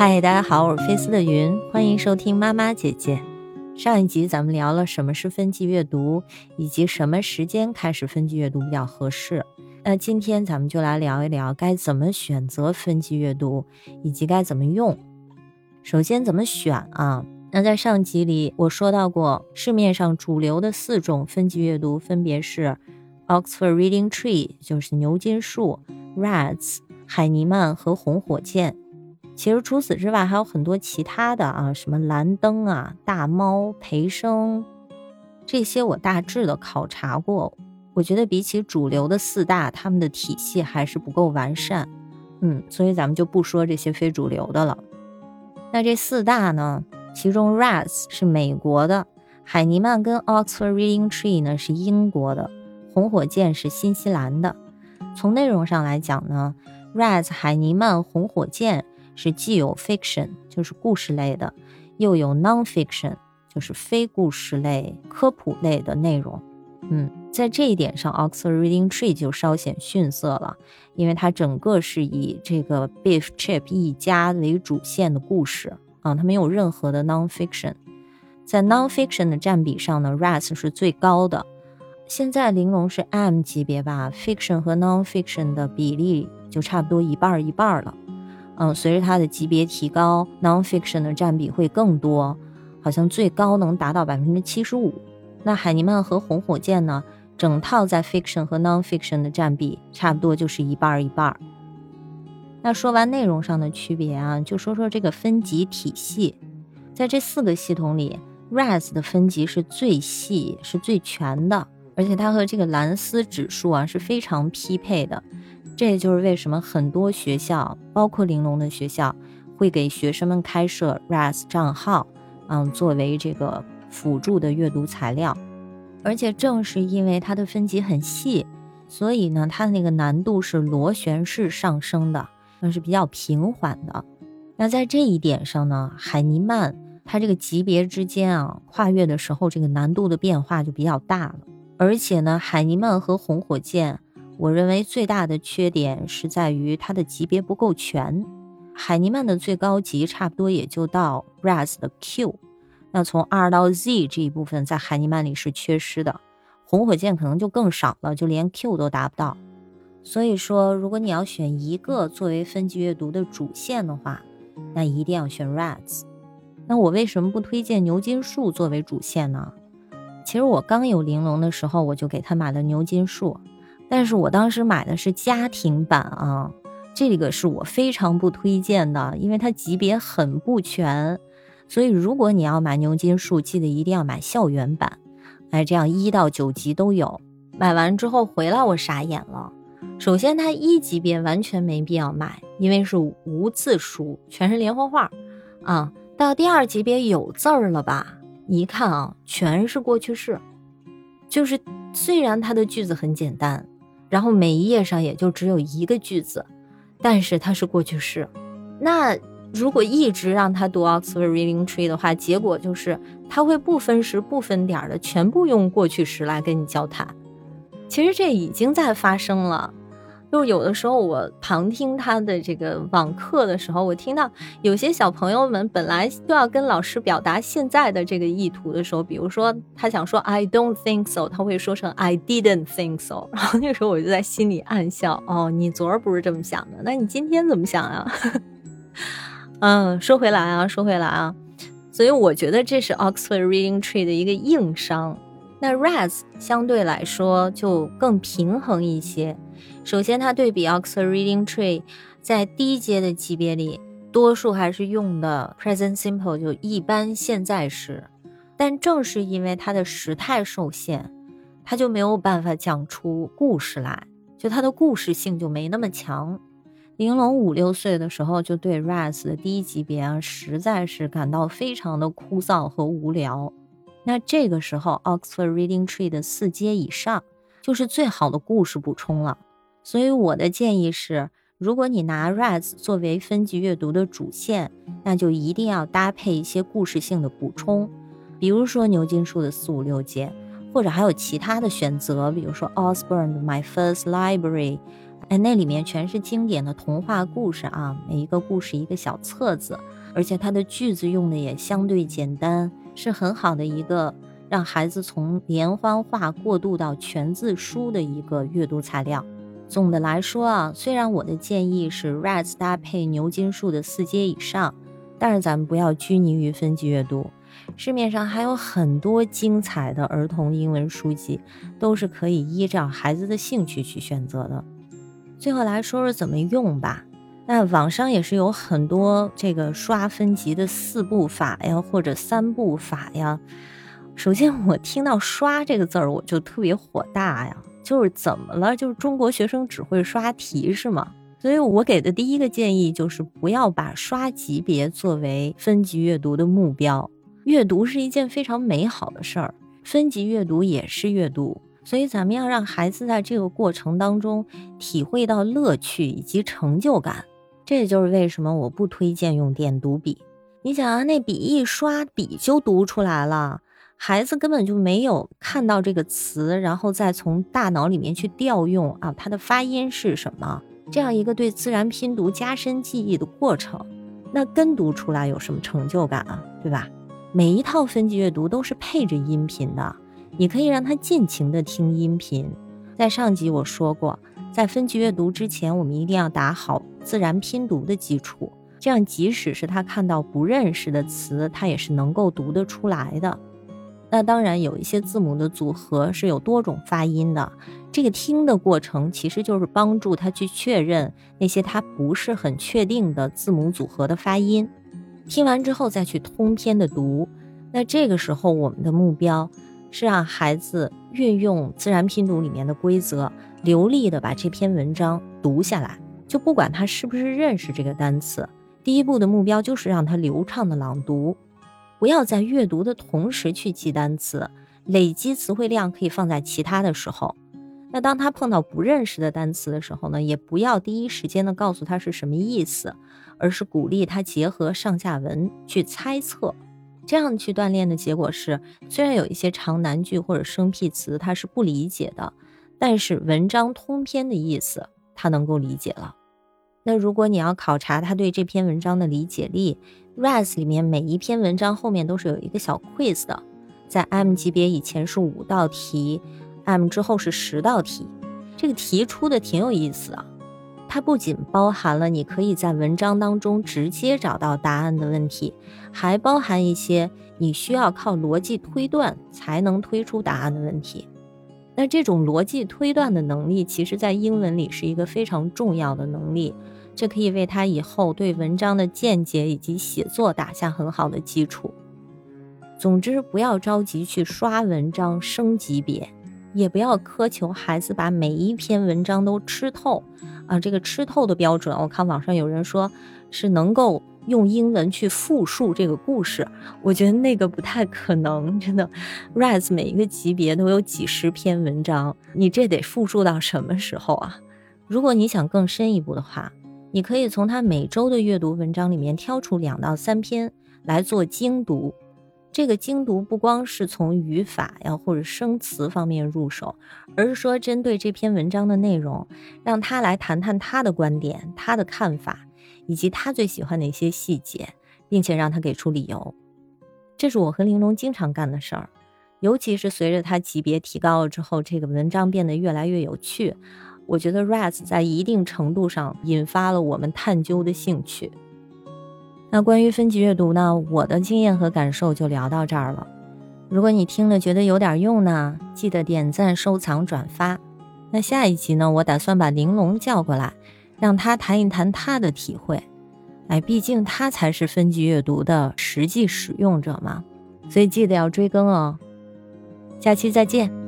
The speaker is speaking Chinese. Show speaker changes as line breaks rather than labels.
嗨，大家好，我是菲斯的云，欢迎收听妈妈姐姐。上一集咱们聊了什么是分级阅读，以及什么时间开始分级阅读比较合适。那今天咱们就来聊一聊该怎么选择分级阅读，以及该怎么用。首先怎么选啊？那在上集里我说到过，市面上主流的四种分级阅读分别是 Oxford Reading Tree，就是牛津树；Rats，海尼曼和红火箭。其实除此之外还有很多其他的啊，什么蓝灯啊、大猫、培生，这些我大致的考察过。我觉得比起主流的四大，他们的体系还是不够完善。嗯，所以咱们就不说这些非主流的了。那这四大呢？其中 Rats 是美国的，海尼曼跟 Oxford Reading Tree 呢是英国的，红火箭是新西兰的。从内容上来讲呢，Rats 海尼曼红火箭是既有 fiction 就是故事类的，又有 non-fiction 就是非故事类科普类的内容。嗯，在这一点上，Oxford Reading Tree 就稍显逊色了，因为它整个是以这个 Beef Chip 一家为主线的故事。啊，它没有任何的 nonfiction，在 nonfiction 的占比上呢，Rats 是最高的。现在玲珑是 M 级别吧，fiction 和 nonfiction 的比例就差不多一半一半了。嗯，随着它的级别提高，nonfiction 的占比会更多，好像最高能达到百分之七十五。那海尼曼和红火箭呢，整套在 fiction 和 nonfiction 的占比差不多就是一半儿一半儿。那说完内容上的区别啊，就说说这个分级体系。在这四个系统里，RAS 的分级是最细、是最全的，而且它和这个蓝思指数啊是非常匹配的。这也就是为什么很多学校，包括玲珑的学校，会给学生们开设 RAS 账号，嗯，作为这个辅助的阅读材料。而且正是因为它的分级很细，所以呢，它的那个难度是螺旋式上升的。那是比较平缓的。那在这一点上呢，海尼曼它这个级别之间啊，跨越的时候，这个难度的变化就比较大了。而且呢，海尼曼和红火箭，我认为最大的缺点是在于它的级别不够全。海尼曼的最高级差不多也就到 RAS 的 Q，那从 R 到 Z 这一部分在海尼曼里是缺失的，红火箭可能就更少了，就连 Q 都达不到。所以说，如果你要选一个作为分级阅读的主线的话，那一定要选 RAS。那我为什么不推荐牛津树作为主线呢？其实我刚有玲珑的时候，我就给他买了牛津树，但是我当时买的是家庭版啊，这个是我非常不推荐的，因为它级别很不全。所以如果你要买牛津树，记得一定要买校园版，哎，这样一到九级都有。买完之后回来，我傻眼了。首先，它一级别完全没必要买，因为是无字书，全是连环画，啊，到第二级别有字儿了吧？一看啊，全是过去式，就是虽然它的句子很简单，然后每一页上也就只有一个句子，但是它是过去式。那如果一直让他读 Oxford Reading Tree 的话，结果就是他会不分时不分点的全部用过去时来跟你交谈。其实这已经在发生了。就有的时候我旁听他的这个网课的时候，我听到有些小朋友们本来都要跟老师表达现在的这个意图的时候，比如说他想说 I don't think so，他会说成 I didn't think so。然后那个时候我就在心里暗笑，哦，你昨儿不是这么想的，那你今天怎么想呀？嗯，说回来啊，说回来啊，所以我觉得这是 Oxford Reading Tree 的一个硬伤。那 RAS 相对来说就更平衡一些。首先，它对比 Oxford Reading Tree，在低阶的级别里，多数还是用的 Present Simple，就一般现在时。但正是因为它的时态受限，它就没有办法讲出故事来，就它的故事性就没那么强。玲珑五六岁的时候，就对 RAS 的低级别啊，实在是感到非常的枯燥和无聊。那这个时候，Oxford Reading Tree 的四阶以上，就是最好的故事补充了。所以我的建议是，如果你拿 RAS 作为分级阅读的主线，那就一定要搭配一些故事性的补充，比如说牛津树的四五六阶，或者还有其他的选择，比如说 Osborne 的 My First Library，哎，那里面全是经典的童话故事啊，每一个故事一个小册子，而且它的句子用的也相对简单，是很好的一个让孩子从连环画过渡到全字书的一个阅读材料。总的来说啊，虽然我的建议是 Rise 搭配牛津树的四阶以上，但是咱们不要拘泥于分级阅读。市面上还有很多精彩的儿童英文书籍，都是可以依照孩子的兴趣去选择的。最后来说说怎么用吧。那网上也是有很多这个刷分级的四步法呀，或者三步法呀。首先，我听到“刷”这个字儿，我就特别火大呀。就是怎么了？就是中国学生只会刷题是吗？所以我给的第一个建议就是不要把刷级别作为分级阅读的目标。阅读是一件非常美好的事儿，分级阅读也是阅读。所以咱们要让孩子在这个过程当中体会到乐趣以及成就感。这也就是为什么我不推荐用点读笔。你想啊，那笔一刷，笔就读出来了。孩子根本就没有看到这个词，然后再从大脑里面去调用啊，它的发音是什么？这样一个对自然拼读加深记忆的过程，那跟读出来有什么成就感啊？对吧？每一套分级阅读都是配着音频的，你可以让他尽情的听音频。在上集我说过，在分级阅读之前，我们一定要打好自然拼读的基础，这样即使是他看到不认识的词，他也是能够读得出来的。那当然，有一些字母的组合是有多种发音的。这个听的过程其实就是帮助他去确认那些他不是很确定的字母组合的发音。听完之后再去通篇的读。那这个时候，我们的目标是让孩子运用自然拼读里面的规则，流利的把这篇文章读下来。就不管他是不是认识这个单词，第一步的目标就是让他流畅的朗读。不要在阅读的同时去记单词，累积词汇量可以放在其他的时候。那当他碰到不认识的单词的时候呢，也不要第一时间的告诉他是什么意思，而是鼓励他结合上下文去猜测。这样去锻炼的结果是，虽然有一些长难句或者生僻词他是不理解的，但是文章通篇的意思他能够理解了。那如果你要考察他对这篇文章的理解力，Rise 里面每一篇文章后面都是有一个小 quiz 的，在 M 级别以前是五道题，M 之后是十道题。这个题出的挺有意思啊，它不仅包含了你可以在文章当中直接找到答案的问题，还包含一些你需要靠逻辑推断才能推出答案的问题。那这种逻辑推断的能力，其实在英文里是一个非常重要的能力。这可以为他以后对文章的见解以及写作打下很好的基础。总之，不要着急去刷文章升级别，也不要苛求孩子把每一篇文章都吃透。啊，这个吃透的标准，我看网上有人说是能够用英文去复述这个故事，我觉得那个不太可能。真的，Rise 每一个级别都有几十篇文章，你这得复述到什么时候啊？如果你想更深一步的话。你可以从他每周的阅读文章里面挑出两到三篇来做精读。这个精读不光是从语法呀或者生词方面入手，而是说针对这篇文章的内容，让他来谈谈他的观点、他的看法，以及他最喜欢哪些细节，并且让他给出理由。这是我和玲珑经常干的事儿，尤其是随着他级别提高了之后，这个文章变得越来越有趣。我觉得 Rise 在一定程度上引发了我们探究的兴趣。那关于分级阅读呢，我的经验和感受就聊到这儿了。如果你听了觉得有点用呢，记得点赞、收藏、转发。那下一集呢，我打算把玲珑叫过来，让他谈一谈他的体会。哎，毕竟他才是分级阅读的实际使用者嘛，所以记得要追更哦。下期再见。